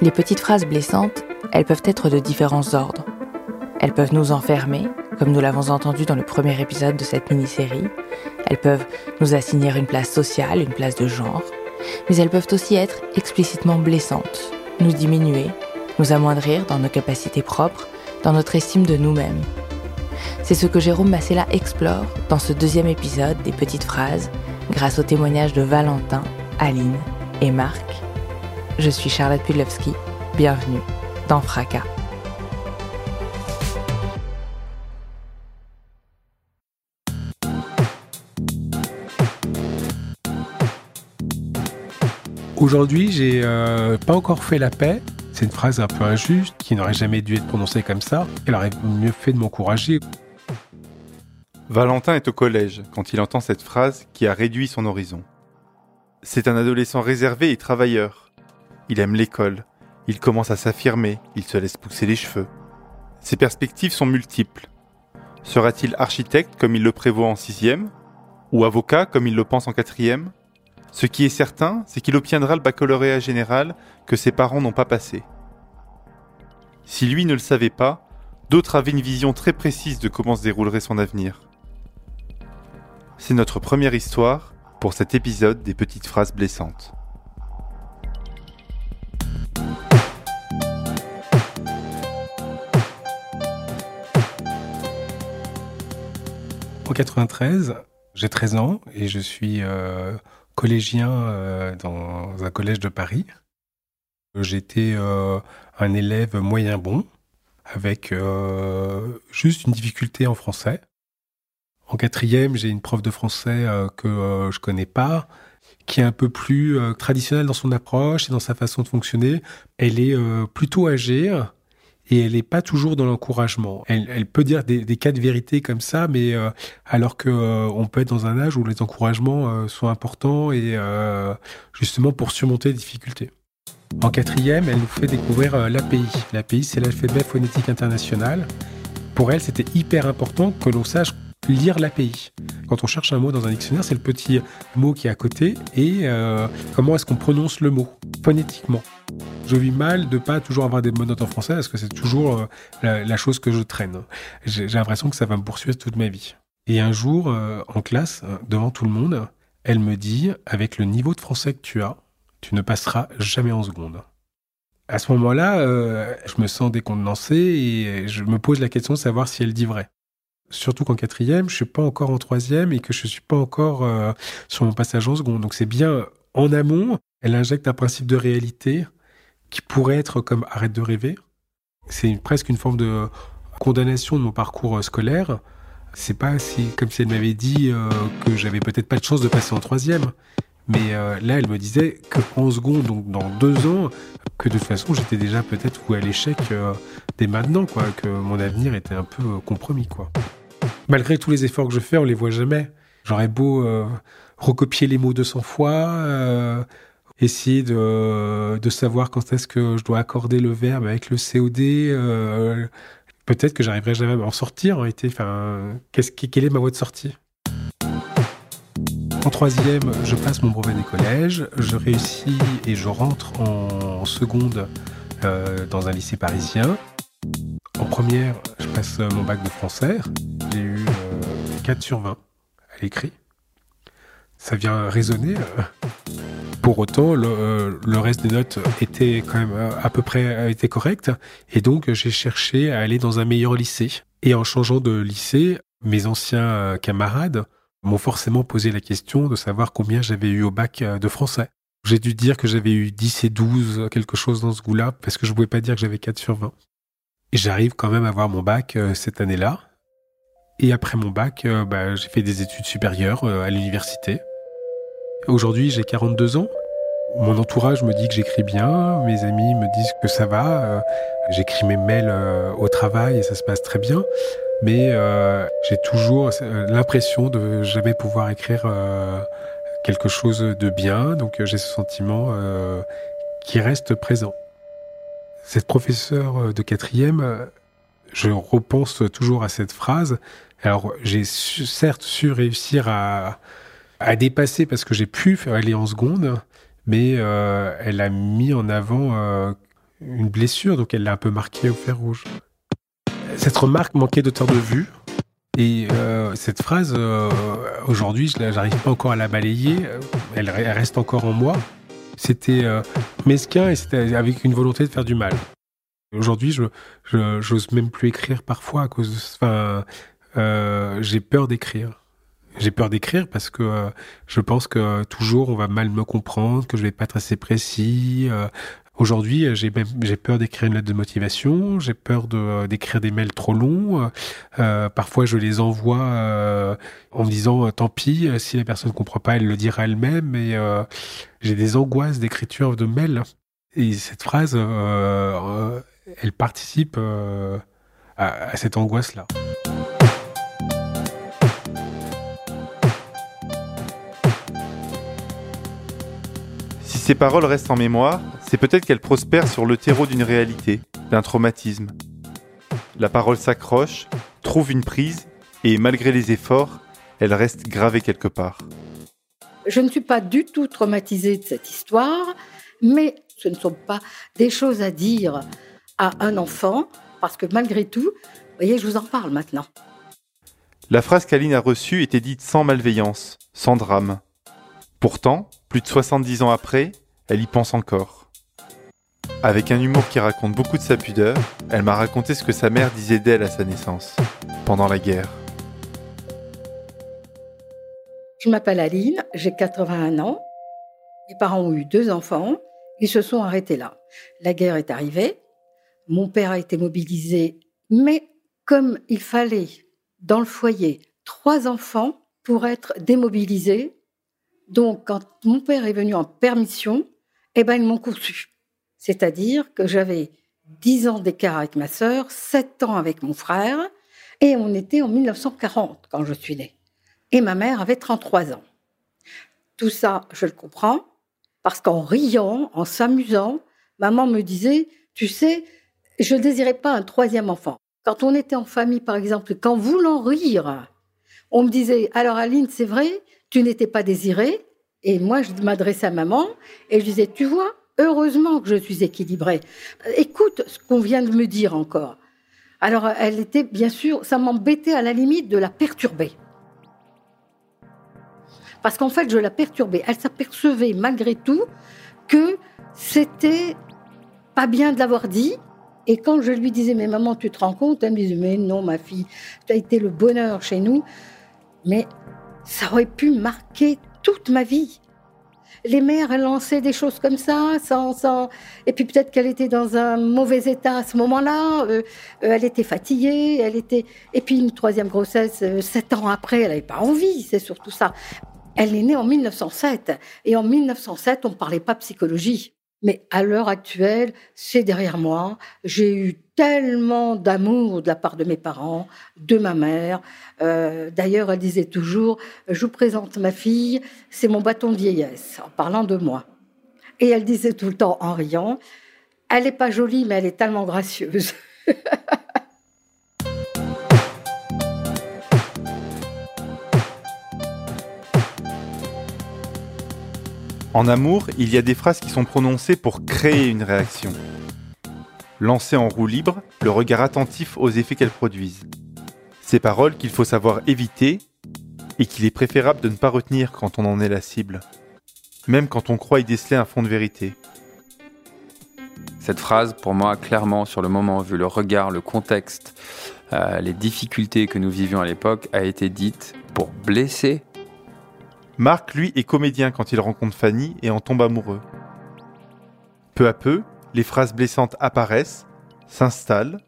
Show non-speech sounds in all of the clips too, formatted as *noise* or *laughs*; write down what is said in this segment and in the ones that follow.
Les petites phrases blessantes, elles peuvent être de différents ordres. Elles peuvent nous enfermer, comme nous l'avons entendu dans le premier épisode de cette mini-série. Elles peuvent nous assigner une place sociale, une place de genre. Mais elles peuvent aussi être explicitement blessantes, nous diminuer, nous amoindrir dans nos capacités propres, dans notre estime de nous-mêmes. C'est ce que Jérôme Massella explore dans ce deuxième épisode des petites phrases, grâce au témoignage de Valentin, Aline et Marc. Je suis Charlotte Pudlowski. Bienvenue dans Fracas. Aujourd'hui, j'ai euh, pas encore fait la paix. C'est une phrase un peu injuste qui n'aurait jamais dû être prononcée comme ça. Elle aurait mieux fait de m'encourager. Valentin est au collège quand il entend cette phrase qui a réduit son horizon. C'est un adolescent réservé et travailleur. Il aime l'école, il commence à s'affirmer, il se laisse pousser les cheveux. Ses perspectives sont multiples. Sera-t-il architecte comme il le prévoit en sixième Ou avocat comme il le pense en quatrième? Ce qui est certain, c'est qu'il obtiendra le baccalauréat général que ses parents n'ont pas passé. Si lui ne le savait pas, d'autres avaient une vision très précise de comment se déroulerait son avenir. C'est notre première histoire pour cet épisode des petites phrases blessantes. En 93, j'ai 13 ans et je suis euh, collégien euh, dans un collège de Paris. J'étais euh, un élève moyen bon, avec juste une difficulté en français. En quatrième, j'ai une prof de français que je connais pas, qui est un peu plus traditionnelle dans son approche et dans sa façon de fonctionner. Elle est plutôt âgée et elle n'est pas toujours dans l'encouragement. Elle, peut dire des, cas de vérité comme ça, mais euh, alors que euh, on peut être dans un âge où les encouragements euh, sont importants et euh, justement pour surmonter les difficultés. En quatrième, elle nous fait découvrir l'API. L'API, c'est l'alphabet phonétique international. Pour elle, c'était hyper important que l'on sache lire l'API. Quand on cherche un mot dans un dictionnaire, c'est le petit mot qui est à côté et euh, comment est-ce qu'on prononce le mot phonétiquement? Je vis mal de pas toujours avoir des bonnes notes en français parce que c'est toujours euh, la, chose que je traîne. J'ai l'impression que ça va me poursuivre toute ma vie. Et un jour, euh, en classe, euh, devant tout le monde, elle me dit, avec le niveau de français que tu as, tu ne passeras jamais en seconde. À ce moment-là, euh, je me sens décontenancé et je me pose la question de savoir si elle dit vrai. Surtout qu'en quatrième, je suis pas encore en troisième et que je suis pas encore euh, sur mon passage en seconde. Donc c'est bien en amont, elle injecte un principe de réalité qui pourrait être comme arrête de rêver. C'est presque une forme de condamnation de mon parcours euh, scolaire. C'est pas comme si elle m'avait dit euh, que j'avais peut-être pas de chance de passer en troisième. Mais euh, là, elle me disait que en seconde, donc dans deux ans, que de toute façon, j'étais déjà peut-être voué à l'échec dès maintenant, quoi, que mon avenir était un peu compromis, quoi. Malgré tous les efforts que je fais, on les voit jamais. J'aurais beau euh, recopier les mots 200 fois, euh, essayer de, de savoir quand est-ce que je dois accorder le verbe avec le COD. euh, Peut-être que j'arriverai jamais à m'en sortir en réalité. Enfin, quelle est ma voie de sortie? En troisième, je passe mon brevet des collèges, je réussis et je rentre en seconde euh, dans un lycée parisien. En première, passe euh, mon bac de français. J'ai eu euh, 4 sur 20 à l'écrit. Ça vient résonner. euh. Pour autant, le, euh, le reste des notes était quand même euh, à peu près euh, était correct. Et donc, j'ai cherché à aller dans un meilleur lycée. Et en changeant de lycée, mes anciens euh, camarades m'ont forcément posé la question de savoir combien j'avais eu au bac euh, de français. J'ai dû dire que j'avais eu 10 et 12, quelque chose dans ce goût-là, parce que je pouvais pas dire que j'avais 4 sur 20. J'arrive quand même à avoir mon bac euh, cette année-là. Et après mon bac, bah, j'ai fait des études supérieures à l'université. Aujourd'hui, j'ai 42 ans. Mon entourage me dit que j'écris bien, mes amis me disent que ça va. J'écris mes mails au travail et ça se passe très bien. Mais j'ai toujours l'impression de jamais pouvoir écrire quelque chose de bien. Donc j'ai ce sentiment qui reste présent. Cette professeure de quatrième, je repense toujours à cette phrase. Alors j'ai certes su réussir à, à dépasser parce que j'ai pu aller en seconde, mais euh, elle a mis en avant euh, une blessure, donc elle l'a un peu marqué au fer rouge. Cette remarque manquait d'auteur de vue. Et euh, cette phrase, aujourd'hui, je n'arrive pas encore à la balayer. Elle, reste encore en moi. C'était mesquin et c'était avec une volonté de faire du mal. Aujourd'hui, je j'ose même plus écrire parfois à cause de. Enfin, j'ai peur d'écrire. J'ai peur d'écrire parce que euh, je pense que toujours on va mal me comprendre, que je vais pas être assez précis. Euh. Aujourd'hui, j'ai j'ai peur d'écrire une lettre de motivation, j'ai peur de d'écrire des mails trop longs. Euh, parfois, je les envoie en me disant tant pis, si la personne ne comprend pas, elle le dira elle-même. Mais j'ai des angoisses d'écriture de mails. Et cette phrase, elle participe à cette angoisse-là. Ces paroles restent en mémoire, c'est peut-être qu'elles prospèrent sur le terreau d'une réalité, d'un traumatisme. La parole s'accroche, trouve une prise, et malgré les efforts, elle reste gravée quelque part. Je ne suis pas du tout traumatisée de cette histoire, mais ce ne sont pas des choses à dire à un enfant, parce que malgré tout, vous voyez, je vous en parle maintenant. La phrase qu'Aline a reçue était dite sans malveillance, sans drame. Pourtant, plus de 70 ans après, elle y pense encore. Avec un humour qui raconte beaucoup de sa pudeur, elle m'a raconté ce que sa mère disait d'elle à sa naissance, pendant la guerre. Je m'appelle Aline, j'ai 81 ans. Mes parents ont eu deux enfants. Ils se sont arrêtés là. La guerre est arrivée. Mon père a été mobilisé, mais comme il fallait dans le foyer trois enfants pour être démobilisés, donc, quand mon père est venu en permission, eh ben, ils m'ont conçu. C'est-à-dire que j'avais 10 ans d'écart avec ma sœur, 7 ans avec mon frère, et on était en 1940 quand je suis née. Et ma mère avait 33 ans. Tout ça, je le comprends, parce qu'en riant, en s'amusant, maman me disait, tu sais, je ne désirais pas un troisième enfant. Quand on était en famille, par exemple, qu'en voulant rire, on me disait, alors Aline, c'est vrai, tu n'étais pas désirée. Et moi, je m'adressais à maman et je disais, tu vois, heureusement que je suis équilibrée. Écoute ce qu'on vient de me dire encore. Alors, elle était, bien sûr, ça m'embêtait à la limite de la perturber. Parce qu'en fait, je la perturbais. Elle s'apercevait malgré tout que c'était pas bien de l'avoir dit. Et quand je lui disais, mais maman, tu te rends compte? Elle me disait, mais non, ma fille, tu as été le bonheur chez nous. Mais ça aurait pu marquer toute ma vie. Les mères, elles lançaient des choses comme ça, sans, sans... et puis peut-être qu'elle était dans un mauvais état à ce moment-là. Euh, euh, elle était fatiguée, elle était. Et puis une troisième grossesse, euh, sept ans après, elle n'avait pas envie. C'est surtout ça. Elle est née en 1907, et en 1907, on ne parlait pas psychologie. Mais à l'heure actuelle, c'est derrière moi. J'ai eu tellement d'amour de la part de mes parents, de ma mère. Euh, d'ailleurs, elle disait toujours, je vous présente ma fille, c'est mon bâton de vieillesse, en parlant de moi. Et elle disait tout le temps en riant, elle n'est pas jolie, mais elle est tellement gracieuse. *laughs* En amour, il y a des phrases qui sont prononcées pour créer une réaction. Lancer en roue libre, le regard attentif aux effets qu'elles produisent. Ces paroles qu'il faut savoir éviter et qu'il est préférable de ne pas retenir quand on en est la cible, même quand on croit y déceler un fond de vérité. Cette phrase, pour moi, clairement, sur le moment, vu le regard, le contexte, euh, les difficultés que nous vivions à l'époque, a été dite pour blesser Marc, lui, est comédien quand il rencontre Fanny et en tombe amoureux. Peu à peu, les phrases blessantes apparaissent, s'installent,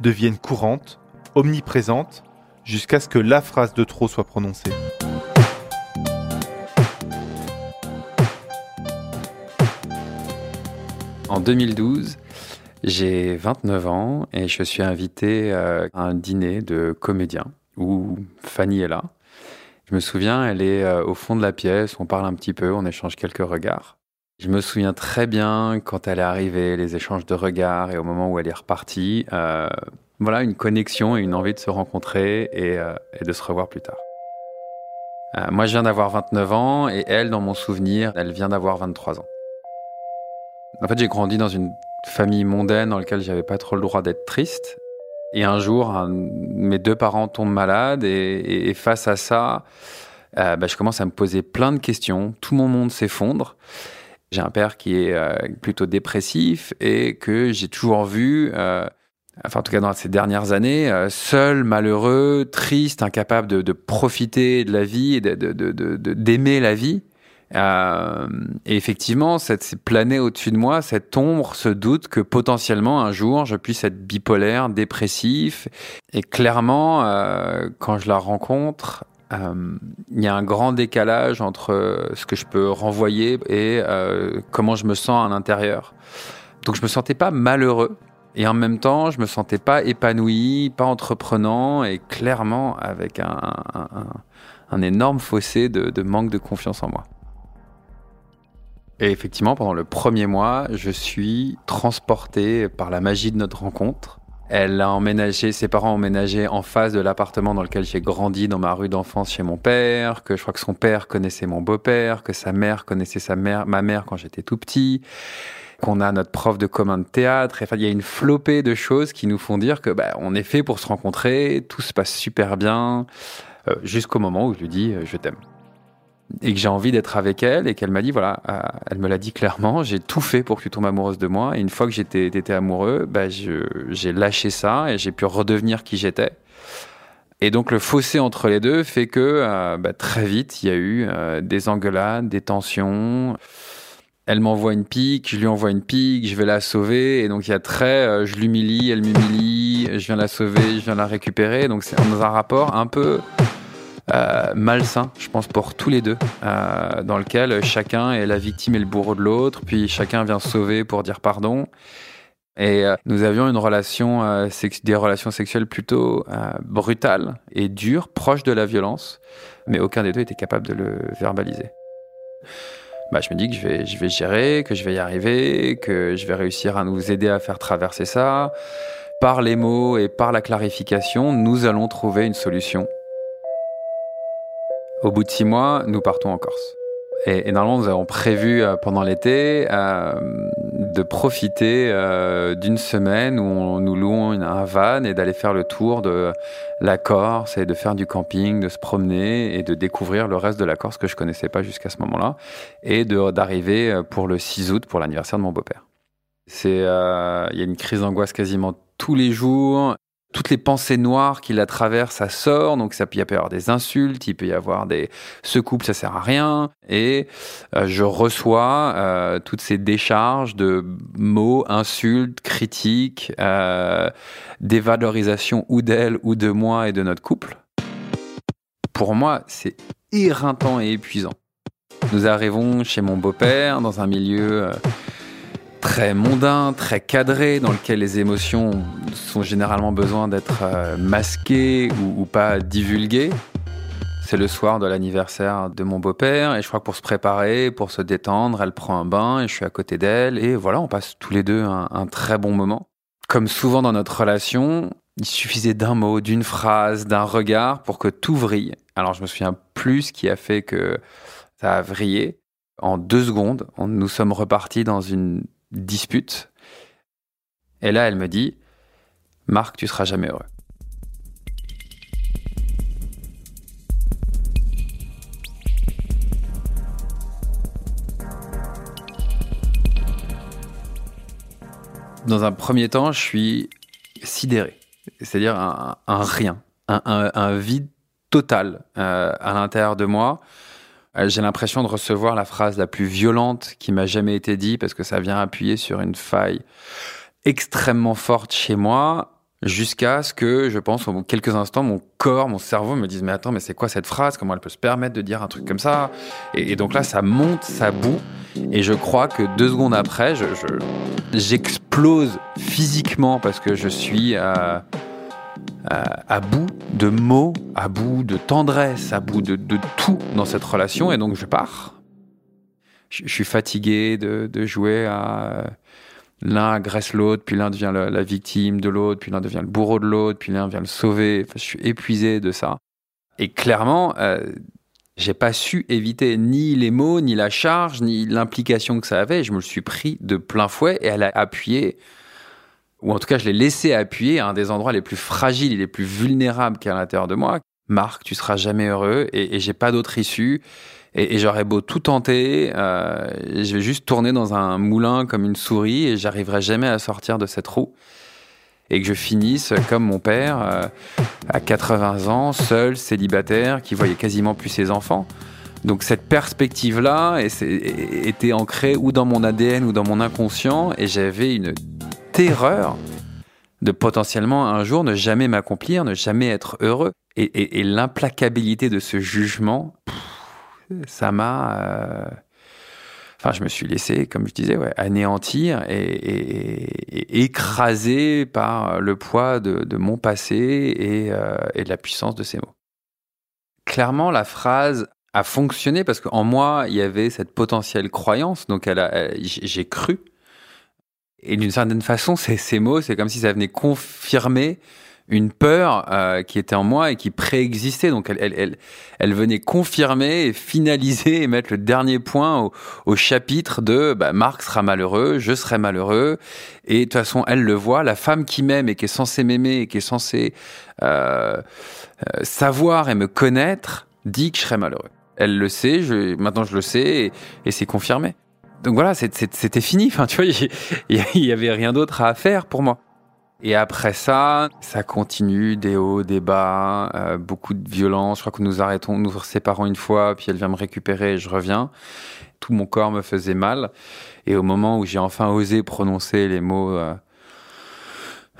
deviennent courantes, omniprésentes, jusqu'à ce que la phrase de trop soit prononcée. En 2012, j'ai 29 ans et je suis invité euh, à un dîner de comédiens où Fanny est là. Je me souviens, elle est euh, au fond de la pièce, on parle un petit peu, on échange quelques regards. Je me souviens très bien quand elle est arrivée, les échanges de regards et au moment où elle est repartie. Euh, voilà, une connexion et une envie de se rencontrer et, et de se revoir plus tard. moi, je viens d'avoir 29 ans et elle, dans mon souvenir, elle vient d'avoir 23 ans. En fait, j'ai grandi dans une famille mondaine dans laquelle j'avais pas trop le droit d'être triste. Et un jour, mes deux parents tombent malades et, face à ça, euh, bah, je commence à me poser plein de questions. Tout mon monde s'effondre. J'ai un père qui est euh, plutôt dépressif et que j'ai toujours vu, euh, enfin en tout cas dans ces dernières années, seul, malheureux, triste, incapable de, de, profiter de la vie et d'aimer la vie. Euh, et effectivement, cette planait au-dessus de moi cette ombre, ce doute que potentiellement un jour je puisse être bipolaire, dépressif. Et clairement, euh, quand je la rencontre, euh, il y a un grand décalage entre ce que je peux renvoyer et comment je me sens à l'intérieur. Donc je me sentais pas malheureux. Et en même temps, je me sentais pas épanoui, pas entreprenant, et clairement avec un, énorme fossé de manque de confiance en moi. Et effectivement, pendant le premier mois, je suis transporté par la magie de notre rencontre. Elle a emménagé, ses parents ont emménagé en face de l'appartement dans lequel j'ai grandi dans ma rue d'enfance chez mon père, que je crois que son père connaissait mon beau-père, que sa mère connaissait sa mère, ma mère quand j'étais tout petit, qu'on a notre prof de commun de théâtre. Enfin, il y a une flopée de choses qui nous font dire que bah, on est fait pour se rencontrer, tout se passe super bien, euh, jusqu'au moment où je lui dis euh, je t'aime et que j'ai envie d'être avec elle et qu'elle m'a dit voilà, euh, elle me l'a dit clairement, j'ai tout fait pour que tu tombes amoureuse de moi et une fois que j'étais étais amoureux, bah, j'ai lâché ça et j'ai pu redevenir qui j'étais. Et donc le fossé entre les deux fait que euh, bah, très vite il y a eu euh, des engueulades, des tensions. Elle m'envoie une pique, je lui envoie une pique, je vais la sauver et donc il y a très, je l'humilie, elle m'humilie, je viens la sauver, je viens la récupérer. Donc c'est dans un rapport un peu euh, malsain, je pense, pour tous les deux, euh, dans lequel chacun est la victime et le bourreau de l'autre, puis chacun vient sauver pour dire pardon. Et euh, nous avions une relation, des relations sexuelles plutôt brutales et dures, proches de la violence, mais aucun des deux était capable de le verbaliser. Bah, je me dis que je vais, je vais gérer, que je vais y arriver, que je vais réussir à nous aider à faire traverser ça. Par les mots et par la clarification, nous allons trouver une solution au bout de six mois, nous partons en Corse. Et, normalement, nous avons prévu euh, pendant l'été euh, de profiter euh, d'une semaine où nous louons un van et d'aller faire le tour de la Corse et de faire du camping, de se promener et de découvrir le reste de la Corse que je connaissais pas jusqu'à ce moment-là et d'arriver pour le 6 août pour l'anniversaire de mon beau-père. C'est, il y a une crise d'angoisse quasiment tous les jours toutes les pensées noires qui la traversent, ça sort. Donc ça peut y avoir des insultes, il peut y avoir des ce couple ça sert à rien. Et euh, je reçois euh, toutes ces décharges de mots, insultes, critiques, euh, dévalorisation ou d'elle ou de moi et de notre couple. Pour moi, c'est éreintant et épuisant. Nous arrivons chez mon beau-père dans un milieu euh, très mondain, très cadré, dans lequel les émotions sont généralement besoin d'être euh, masquées ou, pas divulguées. C'est le soir de l'anniversaire de mon beau-père et je crois que pour se préparer, pour se détendre, elle prend un bain et je suis à côté d'elle et voilà, on passe tous les deux un, très bon moment. Comme souvent dans notre relation, il suffisait d'un mot, d'une phrase, d'un regard pour que tout vrille. Alors je me souviens plus ce qui a fait que ça a vrillé. En deux secondes, nous sommes repartis dans une dispute. Et là, elle me dit, Marc, tu seras jamais heureux. Dans un premier temps, je suis sidéré, c'est-à-dire un, rien, un, vide total euh, à l'intérieur de moi. Euh, j'ai l'impression de recevoir la phrase la plus violente qui m'a jamais été dite parce que ça vient appuyer sur une faille extrêmement forte chez moi. jusqu'à ce que, je pense, en quelques instants, mon corps, mon cerveau me dise, mais attends, mais c'est quoi cette phrase? Comment elle peut se permettre de dire un truc comme ça? Et, donc là, ça monte, ça bout, et je crois que deux secondes après, je, j'explose physiquement parce que je suis à, à, bout de mots, à bout de tendresse, à bout de, tout dans cette relation, et donc je pars. Je, suis fatigué de, jouer à l'un agresse l'autre, puis l'un devient la, victime de l'autre, puis l'un devient le bourreau de l'autre, puis l'un vient le sauver. je suis épuisé de ça. Et clairement, euh, j'ai pas su éviter ni les mots, ni la charge, ni l'implication que ça avait. Je me le suis pris de plein fouet et elle a appuyé, ou en tout cas, je l'ai laissé appuyer à un des endroits les plus fragiles et les plus vulnérables qu'il y a à l'intérieur de moi. Marc, tu seras jamais heureux et, et j'ai pas d'autre issue. Et, j'aurais beau tout tenter, euh, je vais juste tourner dans un moulin comme une souris et j'arriverai jamais à sortir de cette roue. Et que je finisse comme mon père, euh, à 80 ans, seul, célibataire, qui voyait quasiment plus ses enfants. Donc cette perspective-là était ancrée ou dans mon ADN ou dans mon inconscient et j'avais une terreur de potentiellement un jour ne jamais m'accomplir, ne jamais être heureux. Et, l'implacabilité de ce jugement, ça m'a. Euh, enfin, je me suis laissé, comme je disais, anéantir et, écraser par le poids de, mon passé euh, et, de la puissance de ces mots. Clairement, la phrase a fonctionné parce qu'en moi, il y avait cette potentielle croyance, donc j'ai cru. Et d'une certaine façon, ces mots, c'est comme si ça venait confirmer une peur euh, qui était en moi et qui préexistait. Donc elle, elle, elle, venait confirmer et finaliser et mettre le dernier point au, au chapitre de bah, Marc sera malheureux, je serai malheureux. Et de toute façon, elle le voit, la femme qui m'aime et qui est censée m'aimer et qui est censée euh, euh, savoir et me connaître dit que je serai malheureux. Elle le sait, je, maintenant je le sais et c'est confirmé. Donc voilà, c'était fini. Enfin, tu vois, il y avait rien d'autre à faire pour moi. Et après ça, ça continue, des hauts, des bas, euh, beaucoup de violence. Je crois que nous arrêtons, nous séparons une fois, puis elle vient me récupérer et je reviens. Tout mon corps me faisait mal. Et au moment où j'ai enfin osé prononcer les mots euh,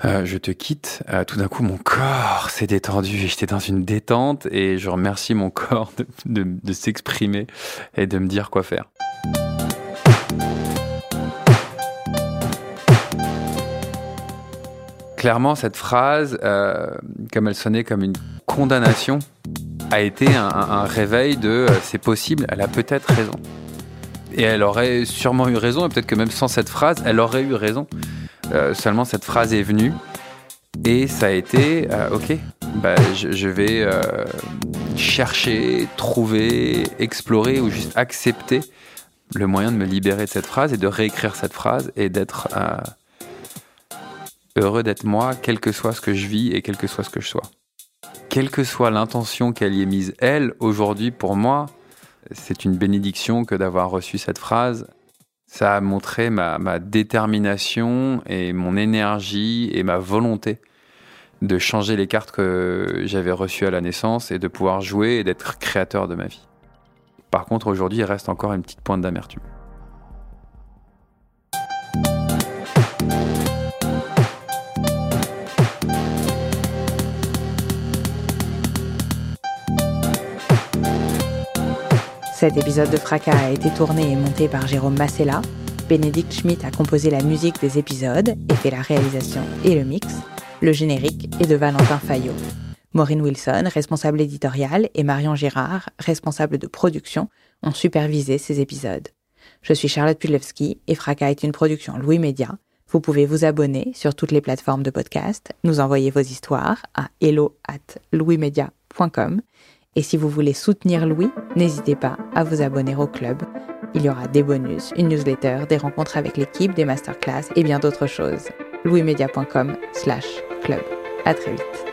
euh, je te quitte, tout d'un coup mon corps s'est détendu j'étais dans une détente et je remercie mon corps de s'exprimer et de me dire quoi faire. Clairement, cette phrase, euh, comme elle sonnait comme une condamnation, a été un, réveil de euh, c'est possible, elle a peut-être raison. Et elle aurait sûrement eu raison, et peut-être que même sans cette phrase, elle aurait eu raison. Euh, seulement cette phrase est venue, et ça a été ok, bah, je, vais chercher, trouver, explorer ou juste accepter le moyen de me libérer de cette phrase et de réécrire cette phrase et d'être heureux d'être moi, quel que soit ce que je vis et quel que soit ce que je sois. Quelle que soit l'intention qu'elle y ait mise, elle, aujourd'hui, pour moi, c'est une bénédiction que d'avoir reçu cette phrase. Ça a montré ma, ma, détermination et mon énergie et ma volonté de changer les cartes que j'avais reçues à la naissance et de pouvoir jouer et d'être créateur de ma vie. Par contre, aujourd'hui, il reste encore une petite pointe d'amertume. Cet épisode de Fracas a été tourné et monté par Jérôme Massella. Bénédicte Schmitt a composé la musique des épisodes et fait la réalisation et le mix. Le générique est de Valentin Fayot. Maureen Wilson, responsable éditoriale, et Marion Girard, responsable de production, ont supervisé ces épisodes. Je suis Charlotte Pudlewski et Fracas est une production Louis Média. Vous pouvez vous abonner sur toutes les plateformes de podcast, nous envoyer vos histoires à hello at louismedia.com et si vous voulez soutenir Louis, n'hésitez pas à vous abonner au club. Il y aura des bonus, une newsletter, des rencontres avec l'équipe, des masterclass et bien d'autres choses. louismedia.com slash club. À très vite.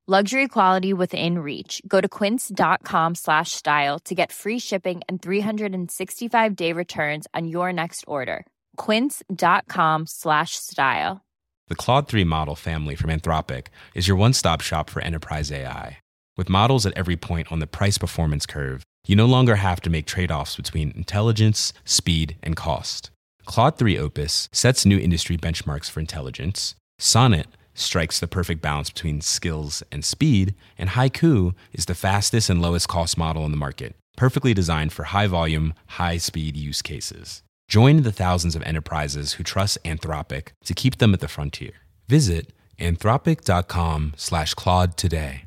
Luxury quality within reach. Go to quince.com slash style to get free shipping and 365 day returns on your next order. Quince.com slash style. The Claude 3 model family from Anthropic is your one stop shop for enterprise AI. With models at every point on the price performance curve, you no longer have to make trade offs between intelligence, speed, and cost. Claude 3 Opus sets new industry benchmarks for intelligence. Sonnet strikes the perfect balance between skills and speed, and Haiku is the fastest and lowest cost model in the market, perfectly designed for high volume, high speed use cases. Join the thousands of enterprises who trust Anthropic to keep them at the frontier. Visit anthropic.com/claude today.